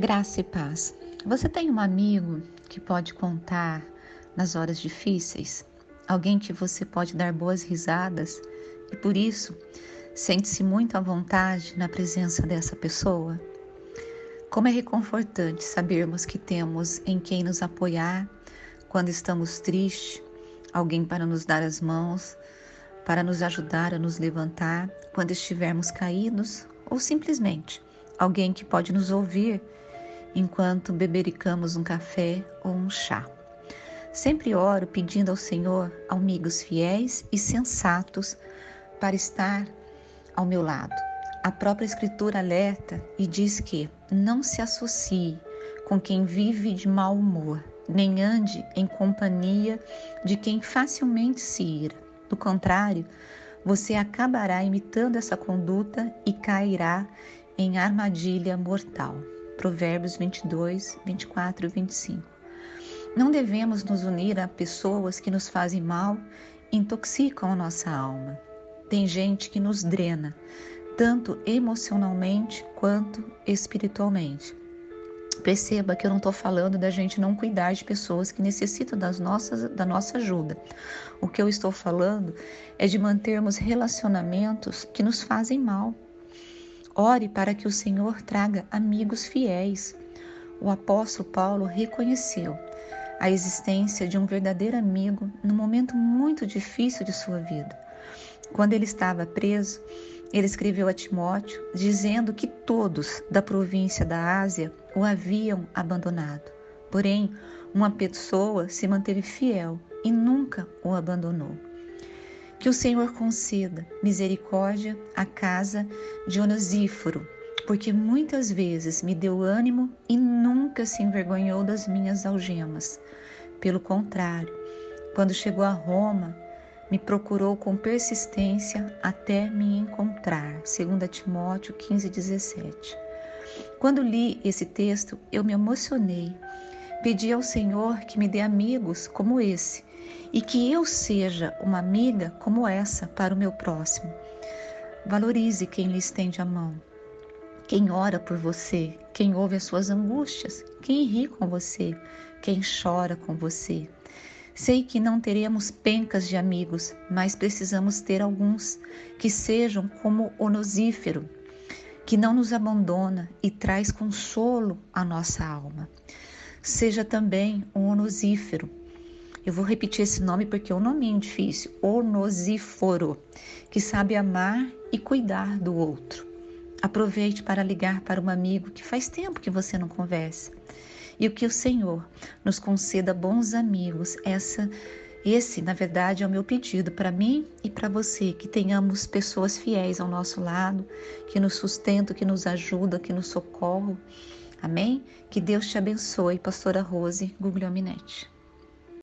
Graça e paz. Você tem um amigo que pode contar nas horas difíceis? Alguém que você pode dar boas risadas e por isso sente-se muito à vontade na presença dessa pessoa? Como é reconfortante sabermos que temos em quem nos apoiar quando estamos tristes, alguém para nos dar as mãos, para nos ajudar a nos levantar quando estivermos caídos ou simplesmente alguém que pode nos ouvir enquanto bebericamos um café ou um chá. Sempre oro pedindo ao Senhor amigos fiéis e sensatos para estar ao meu lado. A própria Escritura alerta e diz que não se associe com quem vive de mau humor, nem ande em companhia de quem facilmente se ira. Do contrário, você acabará imitando essa conduta e cairá em armadilha mortal. Provérbios 22, 24 e 25. Não devemos nos unir a pessoas que nos fazem mal, intoxicam a nossa alma. Tem gente que nos drena, tanto emocionalmente quanto espiritualmente. Perceba que eu não estou falando da gente não cuidar de pessoas que necessitam das nossas, da nossa ajuda. O que eu estou falando é de mantermos relacionamentos que nos fazem mal, Ore para que o Senhor traga amigos fiéis. O apóstolo Paulo reconheceu a existência de um verdadeiro amigo num momento muito difícil de sua vida. Quando ele estava preso, ele escreveu a Timóteo dizendo que todos da província da Ásia o haviam abandonado. Porém, uma pessoa se manteve fiel e nunca o abandonou. Que o Senhor conceda misericórdia à casa de Onesíforo, porque muitas vezes me deu ânimo e nunca se envergonhou das minhas algemas. Pelo contrário, quando chegou a Roma, me procurou com persistência até me encontrar. 2 Timóteo 15, 17. Quando li esse texto, eu me emocionei. Pedi ao Senhor que me dê amigos como esse, e que eu seja uma amiga como essa para o meu próximo. Valorize quem lhe estende a mão, quem ora por você, quem ouve as suas angústias, quem ri com você, quem chora com você. Sei que não teremos pencas de amigos, mas precisamos ter alguns que sejam como o nosífero, que não nos abandona e traz consolo à nossa alma. Seja também um onosífero, eu vou repetir esse nome porque é um nome difícil. Onosíforo, que sabe amar e cuidar do outro. Aproveite para ligar para um amigo que faz tempo que você não conversa. E o que o Senhor nos conceda bons amigos, essa esse, na verdade, é o meu pedido para mim e para você, que tenhamos pessoas fiéis ao nosso lado, que nos sustentam, que nos ajudam, que nos socorram. Amém? Que Deus te abençoe, pastora Rose Guglielminetti.